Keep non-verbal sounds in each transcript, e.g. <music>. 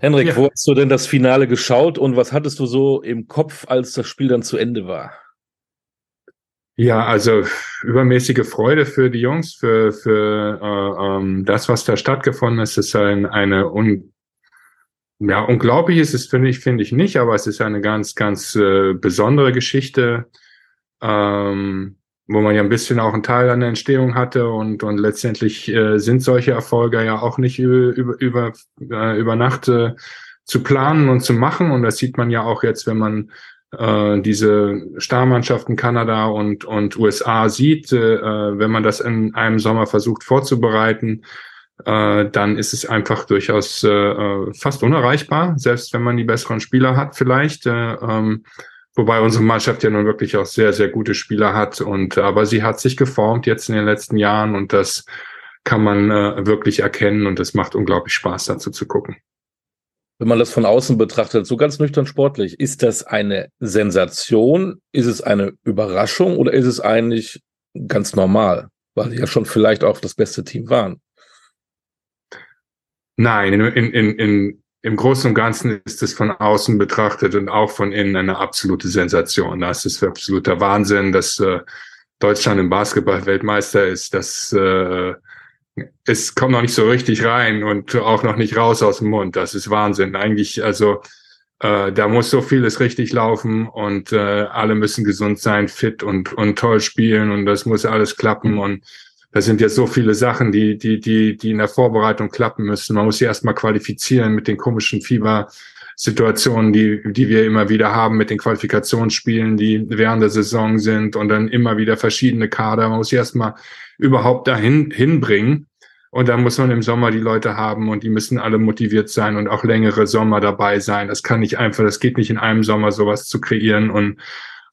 Henrik, ja. wo hast du denn das Finale geschaut und was hattest du so im Kopf, als das Spiel dann zu Ende war? Ja, also übermäßige Freude für die Jungs, für, für äh, ähm, das, was da stattgefunden ist. Es ist ein, eine un, ja, unglaublich ist es, finde ich, finde ich nicht, aber es ist eine ganz, ganz äh, besondere Geschichte, ähm, wo man ja ein bisschen auch einen Teil an der Entstehung hatte und, und letztendlich äh, sind solche Erfolge ja auch nicht über, über, über, äh, über Nacht äh, zu planen und zu machen. Und das sieht man ja auch jetzt, wenn man äh, diese Starmannschaften Kanada und, und USA sieht, äh, wenn man das in einem Sommer versucht vorzubereiten, äh, dann ist es einfach durchaus äh, fast unerreichbar, selbst wenn man die besseren Spieler hat vielleicht. Äh, ähm, wobei unsere Mannschaft ja nun wirklich auch sehr, sehr gute Spieler hat. Und aber sie hat sich geformt jetzt in den letzten Jahren und das kann man äh, wirklich erkennen und es macht unglaublich Spaß, dazu zu gucken. Wenn man das von außen betrachtet, so ganz nüchtern sportlich, ist das eine Sensation? Ist es eine Überraschung oder ist es eigentlich ganz normal, weil sie ja schon vielleicht auch das beste Team waren? Nein, in, in, in, im Großen und Ganzen ist es von außen betrachtet und auch von innen eine absolute Sensation. Das ist absoluter Wahnsinn, dass äh, Deutschland im Basketball Weltmeister ist. Das äh, es kommt noch nicht so richtig rein und auch noch nicht raus aus dem Mund. Das ist Wahnsinn. Eigentlich, also äh, da muss so vieles richtig laufen und äh, alle müssen gesund sein, fit und und toll spielen und das muss alles klappen und das sind ja so viele Sachen, die, die, die, die in der Vorbereitung klappen müssen. Man muss sie erstmal qualifizieren mit den komischen Fiebersituationen, die, die wir immer wieder haben, mit den Qualifikationsspielen, die während der Saison sind und dann immer wieder verschiedene Kader. Man muss sie erstmal überhaupt dahin hinbringen. Und dann muss man im Sommer die Leute haben und die müssen alle motiviert sein und auch längere Sommer dabei sein. Das kann nicht einfach, das geht nicht in einem Sommer sowas zu kreieren und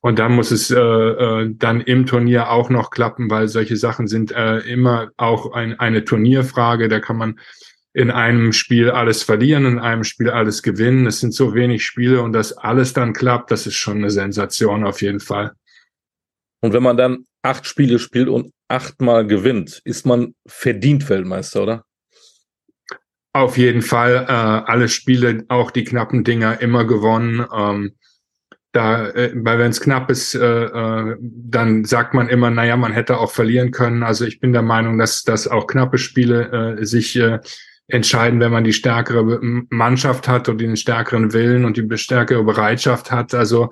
und dann muss es äh, äh, dann im Turnier auch noch klappen, weil solche Sachen sind äh, immer auch ein, eine Turnierfrage. Da kann man in einem Spiel alles verlieren, in einem Spiel alles gewinnen. Es sind so wenig Spiele und dass alles dann klappt, das ist schon eine Sensation auf jeden Fall. Und wenn man dann acht Spiele spielt und achtmal gewinnt, ist man verdient Weltmeister, oder? Auf jeden Fall. Äh, alle Spiele, auch die knappen Dinger, immer gewonnen. Ähm, da, äh, weil wenn es knapp ist, äh, äh, dann sagt man immer, naja, man hätte auch verlieren können. Also ich bin der Meinung, dass, dass auch knappe Spiele äh, sich äh, entscheiden, wenn man die stärkere Mannschaft hat und den stärkeren Willen und die stärkere Bereitschaft hat. Also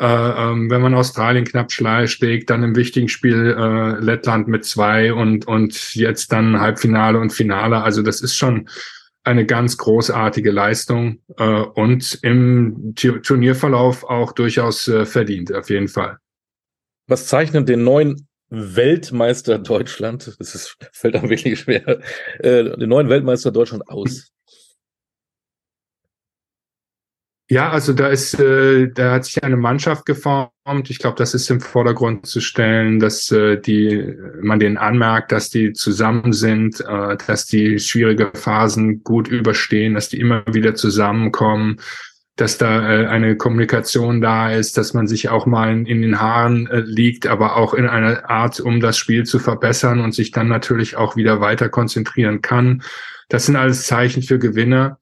äh, ähm, wenn man Australien knapp schlägt, dann im wichtigen Spiel äh, Lettland mit zwei und, und jetzt dann Halbfinale und Finale. Also das ist schon eine ganz großartige Leistung äh, und im Turnierverlauf auch durchaus äh, verdient, auf jeden Fall. Was zeichnet den neuen Weltmeister Deutschland, das ist, fällt einem wirklich schwer, äh, den neuen Weltmeister Deutschland aus? Ja, also da ist, äh, da hat sich eine Mannschaft geformt. Ich glaube, das ist im Vordergrund zu stellen, dass äh, die, man denen anmerkt, dass die zusammen sind, äh, dass die schwierige Phasen gut überstehen, dass die immer wieder zusammenkommen, dass da äh, eine Kommunikation da ist, dass man sich auch mal in, in den Haaren äh, liegt, aber auch in einer Art, um das Spiel zu verbessern und sich dann natürlich auch wieder weiter konzentrieren kann. Das sind alles Zeichen für Gewinner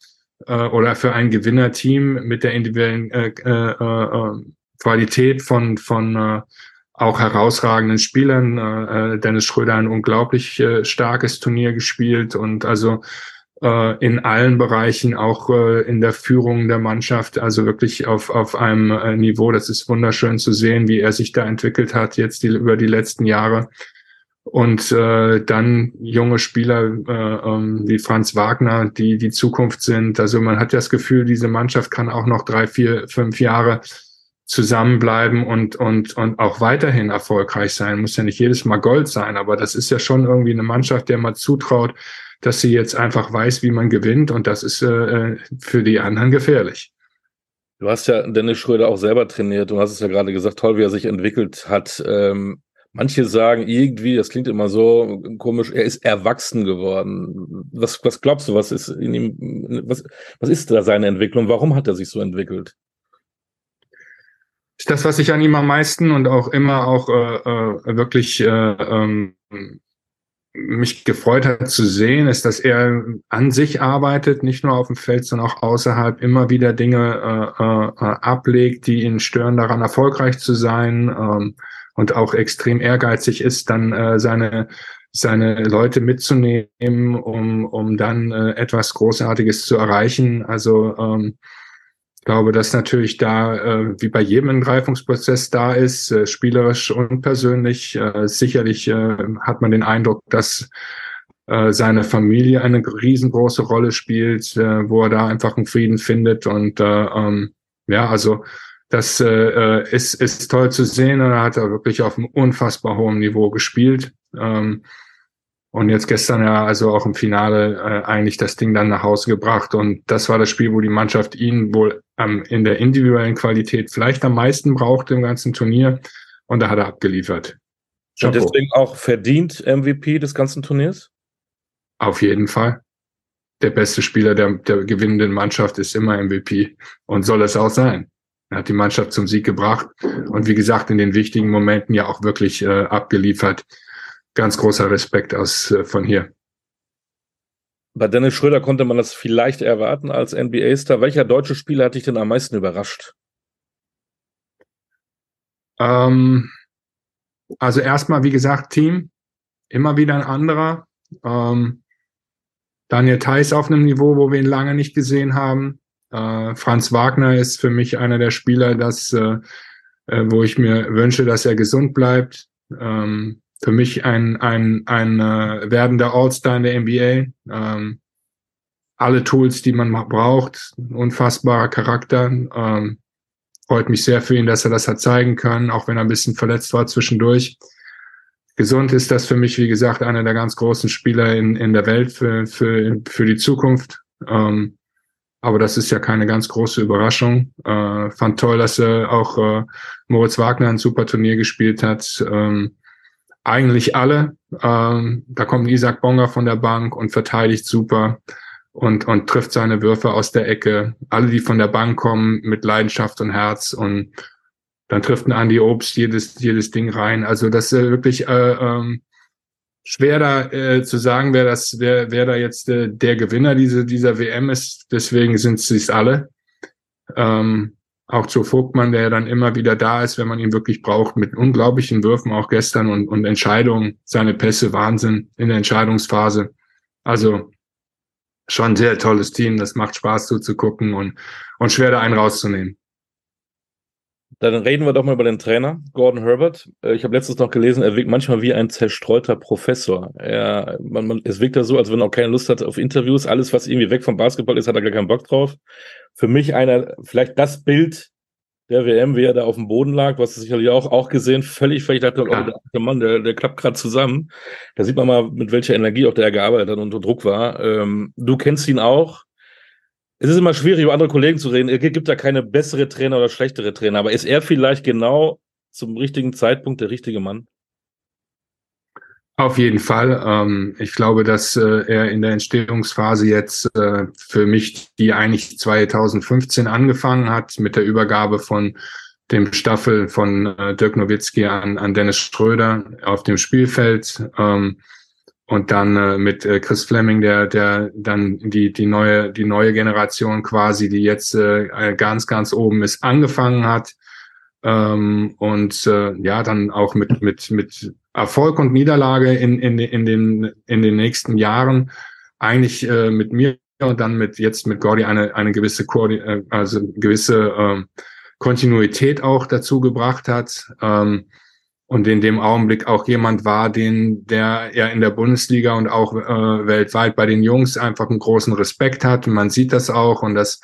äh, oder für ein Gewinnerteam mit der individuellen äh, äh, äh, Qualität von, von äh, auch herausragenden Spielern. Äh, äh, Dennis Schröder ein unglaublich äh, starkes Turnier gespielt und also äh, in allen Bereichen, auch äh, in der Führung der Mannschaft, also wirklich auf, auf einem äh, Niveau. Das ist wunderschön zu sehen, wie er sich da entwickelt hat jetzt die, über die letzten Jahre und äh, dann junge Spieler äh, ähm, wie Franz Wagner, die die Zukunft sind. Also man hat das Gefühl, diese Mannschaft kann auch noch drei, vier, fünf Jahre zusammenbleiben und und und auch weiterhin erfolgreich sein. Muss ja nicht jedes Mal Gold sein, aber das ist ja schon irgendwie eine Mannschaft, der man zutraut, dass sie jetzt einfach weiß, wie man gewinnt und das ist äh, für die anderen gefährlich. Du hast ja Dennis Schröder auch selber trainiert und hast es ja gerade gesagt, toll, wie er sich entwickelt hat. Ähm, Manche sagen irgendwie, das klingt immer so komisch, er ist erwachsen geworden. Was, was glaubst du, was ist in ihm, was, was ist da seine Entwicklung? Warum hat er sich so entwickelt? Das, was ich an ihm am meisten und auch immer auch äh, äh, wirklich äh, ähm, mich gefreut hat zu sehen, ist, dass er an sich arbeitet, nicht nur auf dem Feld, sondern auch außerhalb immer wieder Dinge äh, äh, ablegt, die ihn stören, daran erfolgreich zu sein ähm, und auch extrem ehrgeizig ist, dann äh, seine seine Leute mitzunehmen, um, um dann äh, etwas Großartiges zu erreichen. Also ähm, ich glaube, dass natürlich da, äh, wie bei jedem Entgreifungsprozess da ist, äh, spielerisch und persönlich, äh, sicherlich äh, hat man den Eindruck, dass äh, seine Familie eine riesengroße Rolle spielt, äh, wo er da einfach einen Frieden findet. Und äh, ähm, ja, also das äh, äh ist, ist toll zu sehen. Und er hat er wirklich auf einem unfassbar hohen Niveau gespielt. Ähm, und jetzt gestern ja also auch im Finale äh, eigentlich das Ding dann nach Hause gebracht. Und das war das Spiel, wo die Mannschaft ihn wohl ähm, in der individuellen Qualität vielleicht am meisten brauchte im ganzen Turnier. Und da hat er abgeliefert. Chapeau. Und deswegen auch verdient MVP des ganzen Turniers? Auf jeden Fall. Der beste Spieler der, der gewinnenden Mannschaft ist immer MVP und soll es auch sein. Er hat die Mannschaft zum Sieg gebracht und wie gesagt in den wichtigen Momenten ja auch wirklich äh, abgeliefert ganz großer Respekt aus äh, von hier. Bei Dennis Schröder konnte man das vielleicht erwarten als NBA-Star. Welcher deutsche Spieler hat dich denn am meisten überrascht? Ähm, also erstmal, wie gesagt, Team. Immer wieder ein anderer. Ähm, Daniel Theiss auf einem Niveau, wo wir ihn lange nicht gesehen haben. Äh, Franz Wagner ist für mich einer der Spieler, das, äh, äh wo ich mir wünsche, dass er gesund bleibt. Ähm, für mich ein, ein, ein äh, werdender All-Star in der NBA. Ähm, alle Tools, die man braucht, unfassbarer Charakter. Ähm, freut mich sehr für ihn, dass er das hat zeigen können, auch wenn er ein bisschen verletzt war zwischendurch. Gesund ist das für mich, wie gesagt, einer der ganz großen Spieler in, in der Welt für, für, für die Zukunft. Ähm, aber das ist ja keine ganz große Überraschung. Äh, fand toll, dass er auch äh, Moritz Wagner ein super Turnier gespielt hat. Ähm, eigentlich alle. Ähm, da kommt Isaac Bonger von der Bank und verteidigt super und, und trifft seine Würfe aus der Ecke. Alle, die von der Bank kommen, mit Leidenschaft und Herz und dann trifft ein Andy Obst jedes, jedes Ding rein. Also das ist wirklich äh, ähm, schwer da äh, zu sagen, wer das, wer, wer da jetzt äh, der Gewinner diese, dieser WM ist. Deswegen sind es alle. Ähm, auch zu Vogtmann, der dann immer wieder da ist, wenn man ihn wirklich braucht, mit unglaublichen Würfen auch gestern und, und Entscheidungen, seine Pässe, Wahnsinn in der Entscheidungsphase. Also schon sehr tolles Team, das macht Spaß zuzugucken und, und schwer da einen rauszunehmen. Dann reden wir doch mal über den Trainer, Gordon Herbert. Äh, ich habe letztens noch gelesen, er wirkt manchmal wie ein zerstreuter Professor. Er, man, man, es wirkt ja so, als wenn er auch keine Lust hat auf Interviews. Alles, was irgendwie weg vom Basketball ist, hat er gar keinen Bock drauf. Für mich einer, vielleicht das Bild der WM, wie er da auf dem Boden lag, was sicherlich auch, auch gesehen, völlig, völlig dachte, oh, der Mann, der, der klappt gerade zusammen. Da sieht man mal, mit welcher Energie auch der gearbeitet hat und unter Druck war. Ähm, du kennst ihn auch es ist immer schwierig, über andere Kollegen zu reden. Es gibt da keine bessere Trainer oder schlechtere Trainer, aber ist er vielleicht genau zum richtigen Zeitpunkt der richtige Mann? Auf jeden Fall. Ähm, ich glaube, dass äh, er in der Entstehungsphase jetzt äh, für mich, die eigentlich 2015 angefangen hat, mit der Übergabe von dem Staffel von äh, Dirk Nowitzki an, an Dennis Schröder auf dem Spielfeld. Ähm, und dann äh, mit äh, Chris Fleming, der, der dann die, die neue, die neue Generation quasi, die jetzt äh, ganz, ganz oben ist, angefangen hat. Ähm, und äh, ja, dann auch mit, mit, mit Erfolg und Niederlage in, in, in, den, in den nächsten Jahren eigentlich äh, mit mir und dann mit jetzt mit Gordy eine, eine gewisse Koordin äh, also gewisse ähm, Kontinuität auch dazu gebracht hat. Ähm, und in dem Augenblick auch jemand war, den der ja in der Bundesliga und auch äh, weltweit bei den Jungs einfach einen großen Respekt hat. Und man sieht das auch und dass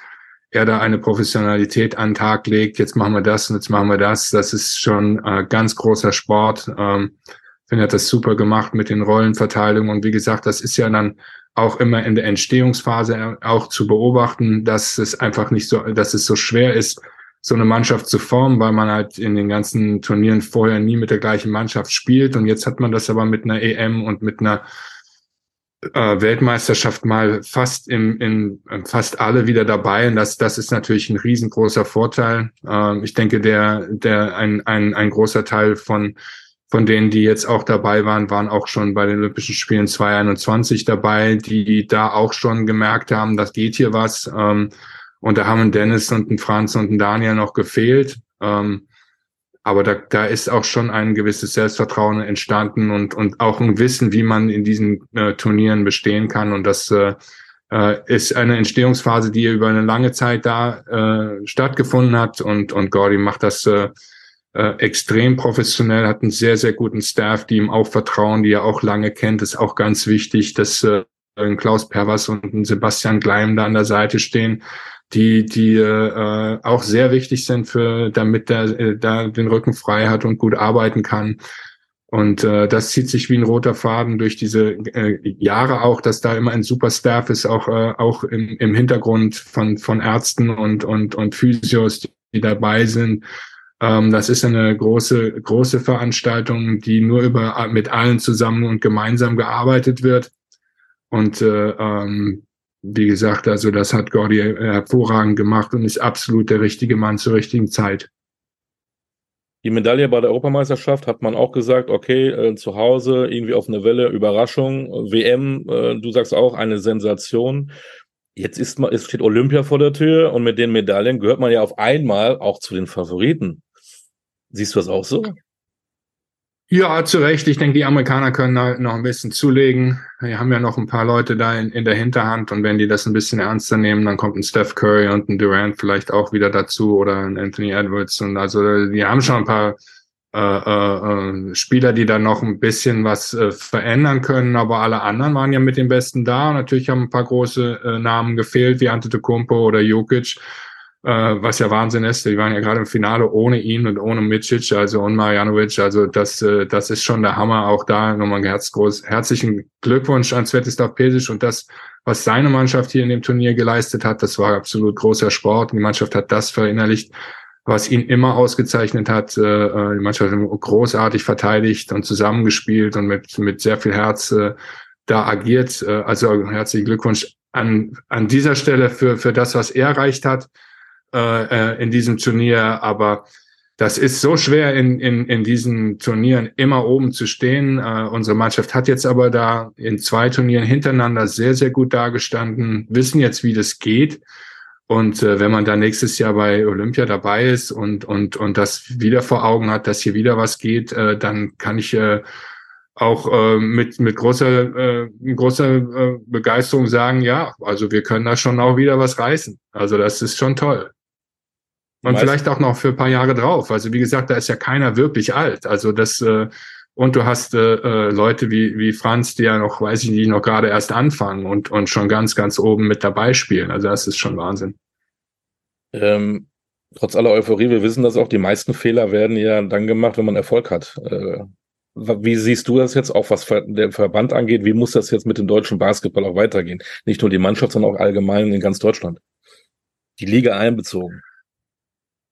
er da eine Professionalität an den Tag legt. Jetzt machen wir das und jetzt machen wir das. Das ist schon äh, ganz großer Sport. Ähm, finde, hat das super gemacht mit den Rollenverteilungen. Und wie gesagt, das ist ja dann auch immer in der Entstehungsphase auch zu beobachten, dass es einfach nicht so, dass es so schwer ist, so eine Mannschaft zu formen, weil man halt in den ganzen Turnieren vorher nie mit der gleichen Mannschaft spielt. Und jetzt hat man das aber mit einer EM und mit einer äh, Weltmeisterschaft mal fast im, in fast alle wieder dabei. Und das, das ist natürlich ein riesengroßer Vorteil. Ähm, ich denke, der, der ein, ein, ein großer Teil von von denen, die jetzt auch dabei waren, waren auch schon bei den Olympischen Spielen 2021 dabei, die da auch schon gemerkt haben, das geht hier was. Ähm, und da haben Dennis und ein Franz und ein Daniel noch gefehlt. Ähm, aber da, da ist auch schon ein gewisses Selbstvertrauen entstanden und, und auch ein Wissen, wie man in diesen äh, Turnieren bestehen kann. Und das äh, äh, ist eine Entstehungsphase, die über eine lange Zeit da äh, stattgefunden hat. Und, und Gordy macht das äh, äh, extrem professionell, hat einen sehr, sehr guten Staff, die ihm auch vertrauen, die er auch lange kennt. Das ist auch ganz wichtig, dass äh, Klaus Pervers und Sebastian Gleim da an der Seite stehen, die, die äh, auch sehr wichtig sind für, damit er äh, da den Rücken frei hat und gut arbeiten kann. Und äh, das zieht sich wie ein roter Faden durch diese äh, Jahre auch, dass da immer ein super Staff ist, auch äh, auch im, im Hintergrund von von Ärzten und und und Physios, die dabei sind. Ähm, das ist eine große große Veranstaltung, die nur über mit allen zusammen und gemeinsam gearbeitet wird. Und äh, ähm, wie gesagt, also das hat Gordy hervorragend gemacht und ist absolut der richtige Mann zur richtigen Zeit. Die Medaille bei der Europameisterschaft hat man auch gesagt, okay, äh, zu Hause irgendwie auf eine Welle, Überraschung, WM, äh, du sagst auch eine Sensation. Jetzt ist man, es steht Olympia vor der Tür und mit den Medaillen gehört man ja auf einmal auch zu den Favoriten. Siehst du das auch so? Ja, zu Recht. Ich denke, die Amerikaner können halt noch ein bisschen zulegen. Wir haben ja noch ein paar Leute da in, in der Hinterhand und wenn die das ein bisschen ernster nehmen, dann kommt ein Steph Curry und ein Durant vielleicht auch wieder dazu oder ein Anthony Edwards. Und also die haben schon ein paar äh, äh, äh, Spieler, die da noch ein bisschen was äh, verändern können, aber alle anderen waren ja mit den Besten da. Und natürlich haben ein paar große äh, Namen gefehlt, wie Antetokounmpo oder Jokic was ja Wahnsinn ist. Die waren ja gerade im Finale ohne ihn und ohne Micic, also und Marjanovic. Also das, äh, das ist schon der Hammer. Auch da nochmal herz groß, herzlichen Glückwunsch an Svetislav Pesic und das, was seine Mannschaft hier in dem Turnier geleistet hat, das war absolut großer Sport. Die Mannschaft hat das verinnerlicht, was ihn immer ausgezeichnet hat. Äh, äh die Mannschaft hat großartig verteidigt und zusammengespielt und mit, mit sehr viel Herz äh, da agiert. Äh, also herzlichen Glückwunsch an, an dieser Stelle für, für das, was er erreicht hat äh, äh, in diesem Turnier, aber das ist so schwer in, in, in diesen Turnieren immer oben zu stehen. Äh, unsere Mannschaft hat jetzt aber da in zwei Turnieren hintereinander sehr, sehr gut dargestanden, wissen jetzt, wie das geht. Und äh, wenn man da nächstes Jahr bei Olympia dabei ist und, und, und das wieder vor Augen hat, dass hier wieder was geht, äh, dann kann ich äh, auch äh, mit, mit großer, äh, großer äh, Begeisterung sagen, ja, also wir können da schon auch wieder was reißen. Also das ist schon toll. Und Meist vielleicht auch noch für ein paar Jahre drauf. Also wie gesagt, da ist ja keiner wirklich alt. Also das äh, und du hast äh, äh, Leute wie wie Franz, die ja noch, weiß ich nicht, noch gerade erst anfangen und und schon ganz ganz oben mit dabei spielen. Also das ist schon Wahnsinn. Ähm, trotz aller Euphorie, wir wissen das auch, die meisten Fehler werden ja dann gemacht, wenn man Erfolg hat. Äh, wie siehst du das jetzt auch, was der Verband angeht? Wie muss das jetzt mit dem deutschen Basketball auch weitergehen? Nicht nur die Mannschaft, sondern auch allgemein in ganz Deutschland. Die Liga einbezogen.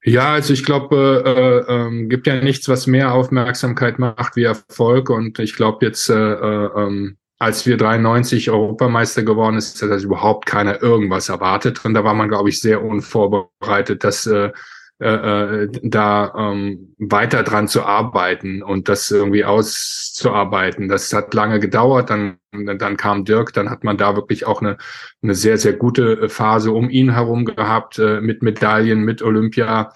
Ja, also ich glaube, äh, äh, gibt ja nichts, was mehr Aufmerksamkeit macht wie Erfolg. Und ich glaube jetzt, äh, äh, ähm, als wir 93 Europameister geworden ist, hat das überhaupt keiner irgendwas erwartet. Und da war man, glaube ich, sehr unvorbereitet, dass äh, äh, da ähm, weiter dran zu arbeiten und das irgendwie auszuarbeiten. Das hat lange gedauert, dann, dann kam Dirk, dann hat man da wirklich auch eine, eine sehr, sehr gute Phase um ihn herum gehabt, äh, mit Medaillen, mit Olympia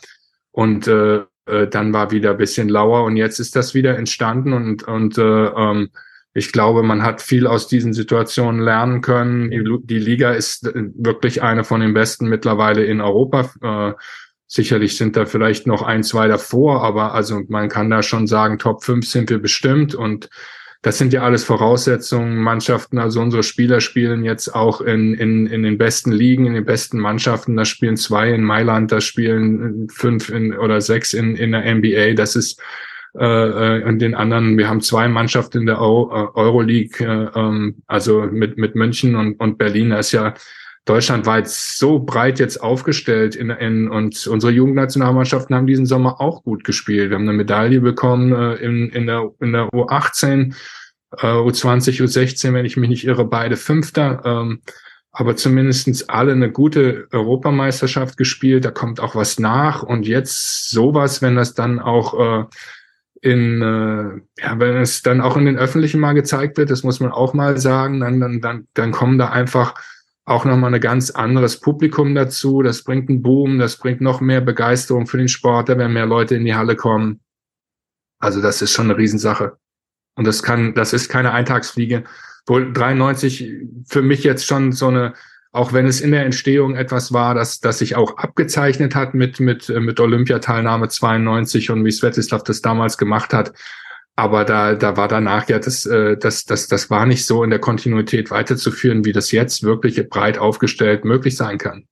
und äh, äh, dann war wieder bisschen lauer und jetzt ist das wieder entstanden und, und äh, ähm, ich glaube, man hat viel aus diesen Situationen lernen können. Die, die Liga ist äh, wirklich eine von den besten mittlerweile in Europa. Äh, Sicherlich sind da vielleicht noch ein, zwei davor, aber also man kann da schon sagen, Top 5 sind wir bestimmt und das sind ja alles Voraussetzungen. Mannschaften, also unsere Spieler spielen jetzt auch in, in, in den besten Ligen, in den besten Mannschaften. Da spielen zwei in Mailand, da spielen fünf in, oder sechs in, in der NBA. Das ist äh, äh, und den anderen, wir haben zwei Mannschaften in der äh, Euroleague, äh, ähm, also mit, mit München und, und Berlin. Da ist ja deutschlandweit so breit jetzt aufgestellt in, in, und unsere Jugendnationalmannschaften haben diesen Sommer auch gut gespielt. Wir haben eine Medaille bekommen äh, in, in, der, in der U18, äh, U20, U16, wenn ich mich nicht irre, beide Fünfter. Ähm, aber zumindestens alle eine gute Europameisterschaft gespielt. Da kommt auch was nach. Und jetzt sowas, wenn das dann auch äh, in, äh, ja, wenn es dann auch in den öffentlichen mal gezeigt wird, das muss man auch mal sagen, dann, dann, dann, dann kommen da einfach auch nochmal ein ganz anderes Publikum dazu. Das bringt einen Boom, das bringt noch mehr Begeisterung für den Sport, da werden mehr Leute in die Halle kommen. Also das ist schon eine Riesensache. Und das kann, das ist keine Eintagsfliege. Wohl 93 für mich jetzt schon so eine, auch wenn es in der Entstehung etwas war, dass, dass sich auch abgezeichnet hat mit, mit, mit Olympiateilnahme 92 und wie Svetislav das damals gemacht hat. Aber da, da war danach ja das, äh, das, das, das war nicht so in der Kontinuität weiterzuführen, wie das jetzt wirklich breit aufgestellt möglich sein kann.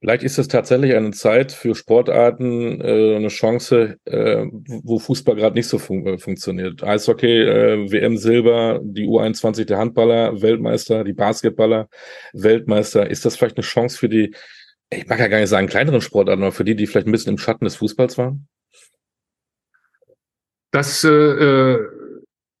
Vielleicht ist es tatsächlich eine Zeit für Sportarten, äh, eine Chance, äh, wo Fußball gerade nicht so fun äh, funktioniert. Eishockey, äh, WM Silber, die U21 der Handballer, Weltmeister, die Basketballer, Weltmeister. Ist das vielleicht eine Chance für die, ich mag ja gar nicht sagen kleineren Sportarten, aber für die, die vielleicht ein bisschen im Schatten des Fußballs waren? Das äh, äh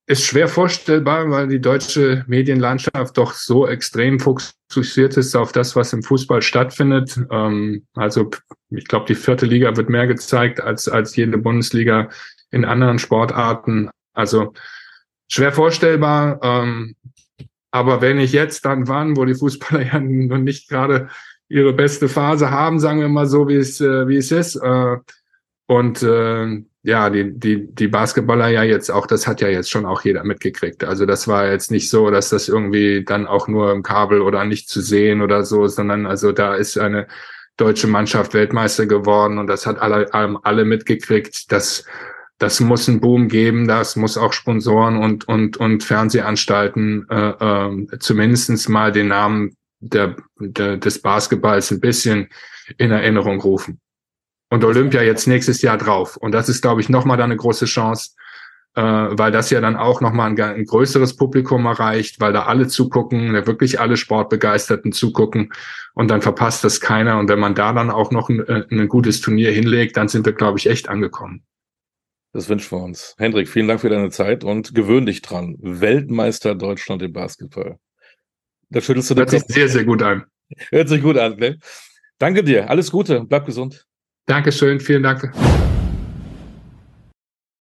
ist schwer vorstellbar, weil die deutsche Medienlandschaft doch so extrem fokussiert ist auf das, was im Fußball stattfindet. Ähm, also ich glaube, die vierte Liga wird mehr gezeigt als, als jede Bundesliga in anderen Sportarten. Also schwer vorstellbar. Ähm, aber wenn ich jetzt dann wann, wo die Fußballer <laughs> ja noch nicht gerade ihre beste Phase haben, sagen wir mal so, wie es, äh, wie es ist, äh, und äh, ja, die, die, die Basketballer ja jetzt auch, das hat ja jetzt schon auch jeder mitgekriegt. Also das war jetzt nicht so, dass das irgendwie dann auch nur im Kabel oder nicht zu sehen oder so, sondern also da ist eine deutsche Mannschaft Weltmeister geworden und das hat alle, alle mitgekriegt. Das, das muss einen Boom geben, das muss auch Sponsoren und, und, und Fernsehanstalten äh, äh, zumindestens mal den Namen der, der, des Basketballs ein bisschen in Erinnerung rufen und Olympia jetzt nächstes Jahr drauf. Und das ist, glaube ich, nochmal da eine große Chance, äh, weil das ja dann auch nochmal ein, ein größeres Publikum erreicht, weil da alle zugucken, wirklich alle Sportbegeisterten zugucken und dann verpasst das keiner. Und wenn man da dann auch noch ein, äh, ein gutes Turnier hinlegt, dann sind wir, glaube ich, echt angekommen. Das wünschen wir uns. Hendrik, vielen Dank für deine Zeit und gewöhn dich dran. Weltmeister Deutschland im Basketball. Da schüttelst du Hört sich sehr, sehr gut an. Hört sich gut an, ne? Danke dir. Alles Gute. Bleib gesund. Dankeschön, vielen Dank.